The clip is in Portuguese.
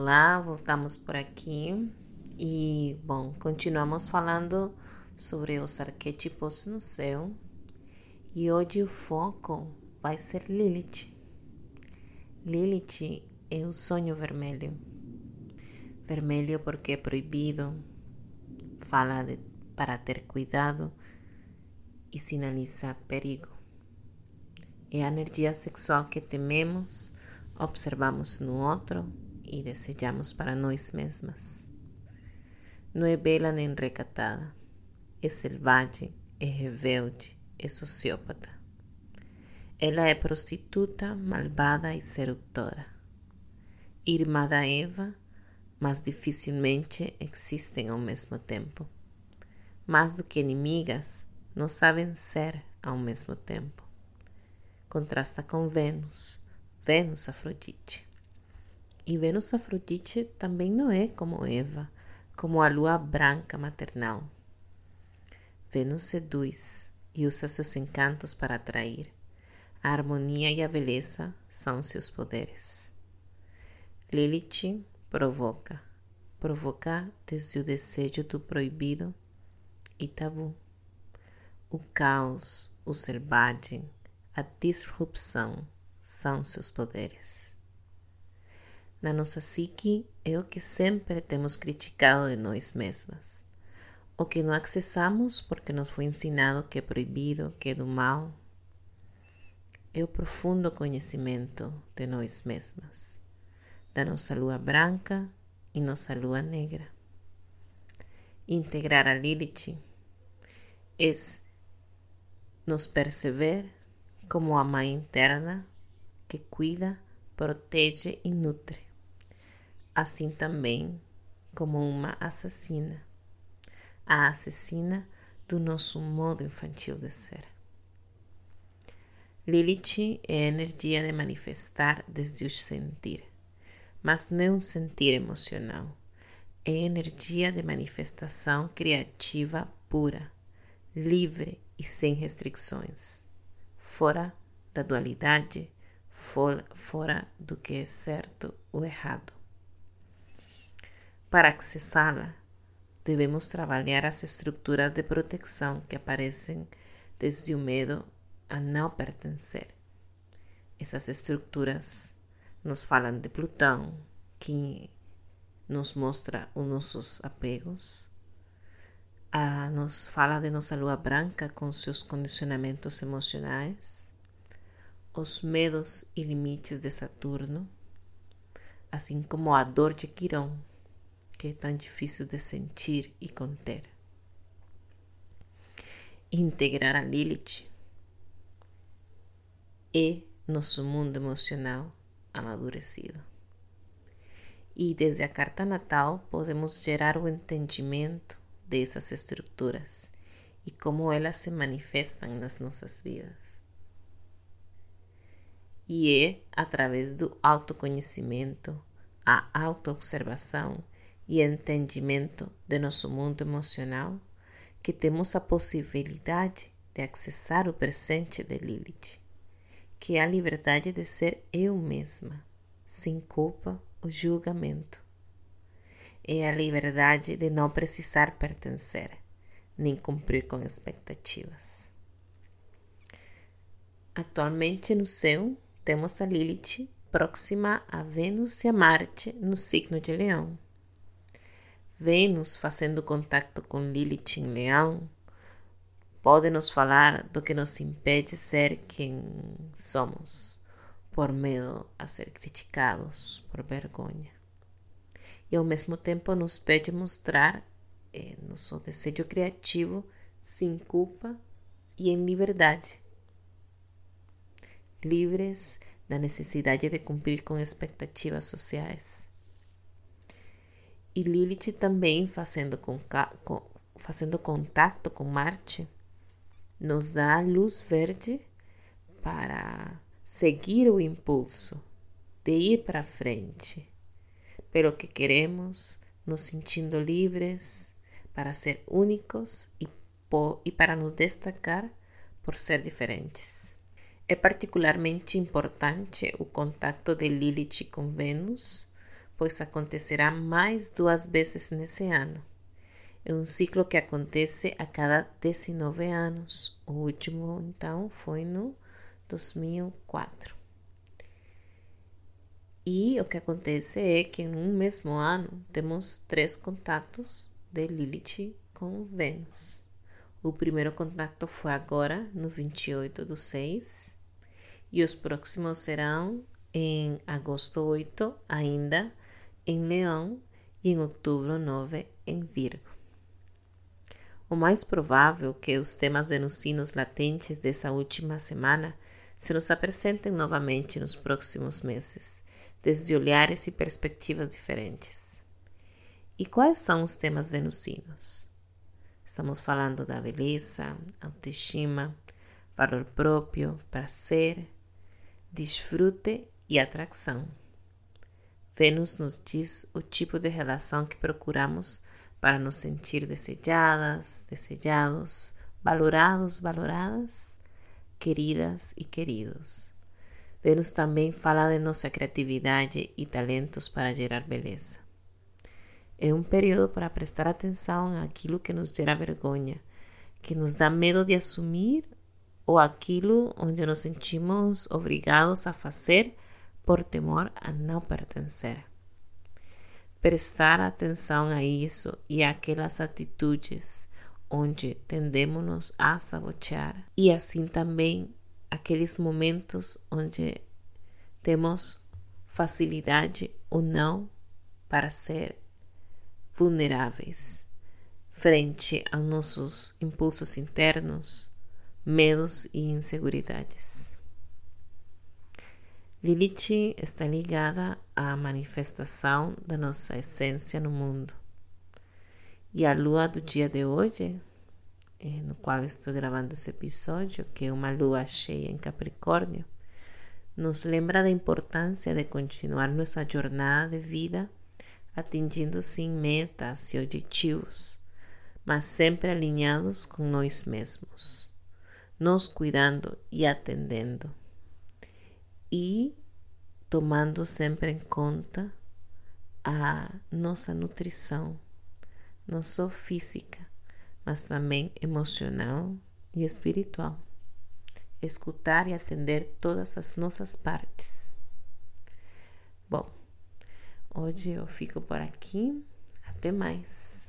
Olá, voltamos por aqui e, bom, continuamos falando sobre os arquétipos no céu e hoje o foco vai ser Lilith. Lilith é o sonho vermelho. Vermelho porque é proibido, fala de, para ter cuidado e sinaliza perigo. É a energia sexual que tememos, observamos no outro e desejamos para nós mesmas. Não é bela nem recatada, é selvagem, é rebelde, é sociópata. Ela é prostituta, malvada e sedutora. Irmã da Eva, mas dificilmente existem ao mesmo tempo. Mais do que inimigas, não sabem ser ao mesmo tempo. Contrasta com Vênus, Vênus Afrodite. E Vênus Afrodite também não é como Eva, como a lua branca maternal. Vênus seduz e usa seus encantos para atrair. A harmonia e a beleza são seus poderes. Lilith provoca, provoca desde o desejo do proibido e tabu. O caos, o selvagem, a disrupção são seus poderes na nossa psique é o que sempre temos criticado de nós mesmas. O que não acessamos porque nos foi ensinado que é proibido, que é do mal. É o profundo conhecimento de nós mesmas, da nossa lua branca e nossa lua negra. Integrar a Lilith é nos perceber como a mãe interna que cuida, protege e nutre assim também como uma assassina, a assassina do nosso modo infantil de ser. Lilith é a energia de manifestar desde o sentir, mas não um sentir emocional, é energia de manifestação criativa pura, livre e sem restrições, fora da dualidade, fora do que é certo ou errado. Para acessá-la, devemos trabalhar as estruturas de proteção que aparecem desde o medo a não pertencer. Essas estruturas nos falam de Plutão, que nos mostra os nossos apegos, a, nos fala de nossa lua branca com seus condicionamentos emocionais, os medos e limites de Saturno, assim como a dor de Quirón que é tão difícil de sentir e conter. Integrar a Lilith é nosso mundo emocional amadurecido. E desde a carta natal podemos gerar o entendimento dessas estruturas e como elas se manifestam nas nossas vidas. E é através do autoconhecimento, a autoobservação e entendimento de nosso mundo emocional que temos a possibilidade de acessar o presente de Lilith, que é a liberdade de ser eu mesma, sem culpa ou julgamento. É a liberdade de não precisar pertencer, nem cumprir com expectativas. Atualmente no céu temos a Lilith próxima a Vênus e a Marte no signo de Leão. Vênus fazendo contato com Lilith em Leão pode nos falar do que nos impede ser quem somos, por medo a ser criticados, por vergonha. E ao mesmo tempo nos pede mostrar eh, nosso desejo criativo sem culpa e em liberdade. Livres da necessidade de cumprir com expectativas sociais e Lilith também fazendo, com, com, fazendo contato com Marte, nos dá luz verde para seguir o impulso de ir para frente, pelo que queremos, nos sentindo livres para ser únicos e, e para nos destacar por ser diferentes. É particularmente importante o contato de Lilith com Vênus pois acontecerá mais duas vezes nesse ano. É um ciclo que acontece a cada 19 anos. O último, então, foi no 2004. E o que acontece é que em um mesmo ano temos três contatos de Lilith com Vênus. O primeiro contato foi agora, no 28 do 6, e os próximos serão em agosto 8, ainda em Leão, e em outubro 9, em Virgo. O mais provável que os temas venusinos latentes dessa última semana se nos apresentem novamente nos próximos meses, desde olhares e perspectivas diferentes. E quais são os temas venusinos? Estamos falando da beleza, autoestima, valor próprio, prazer, desfrute e atração. Vênus nos diz o tipo de relação que procuramos para nos sentir desejadas, desejados, valorados, valoradas, queridas e queridos. Vênus também fala de nossa criatividade e talentos para gerar beleza. É um período para prestar atenção àquilo que nos gera vergonha, que nos dá medo de assumir ou aquilo onde nos sentimos obrigados a fazer por temor a não pertencer prestar atenção a isso e aquelas atitudes onde tendemos a sabotear e assim também aqueles momentos onde temos facilidade ou não para ser vulneráveis frente a nossos impulsos internos, medos e inseguridades. Lilith está ligada à manifestação da nossa essência no mundo. E a lua do dia de hoje, eh, no qual estou gravando esse episódio, que é uma lua cheia em Capricórnio, nos lembra da importância de continuar nossa jornada de vida atingindo sim metas e objetivos, mas sempre alinhados com nós mesmos, nos cuidando e atendendo e tomando sempre em conta a nossa nutrição, não só física, mas também emocional e espiritual. Escutar e atender todas as nossas partes. Bom, hoje eu fico por aqui. Até mais.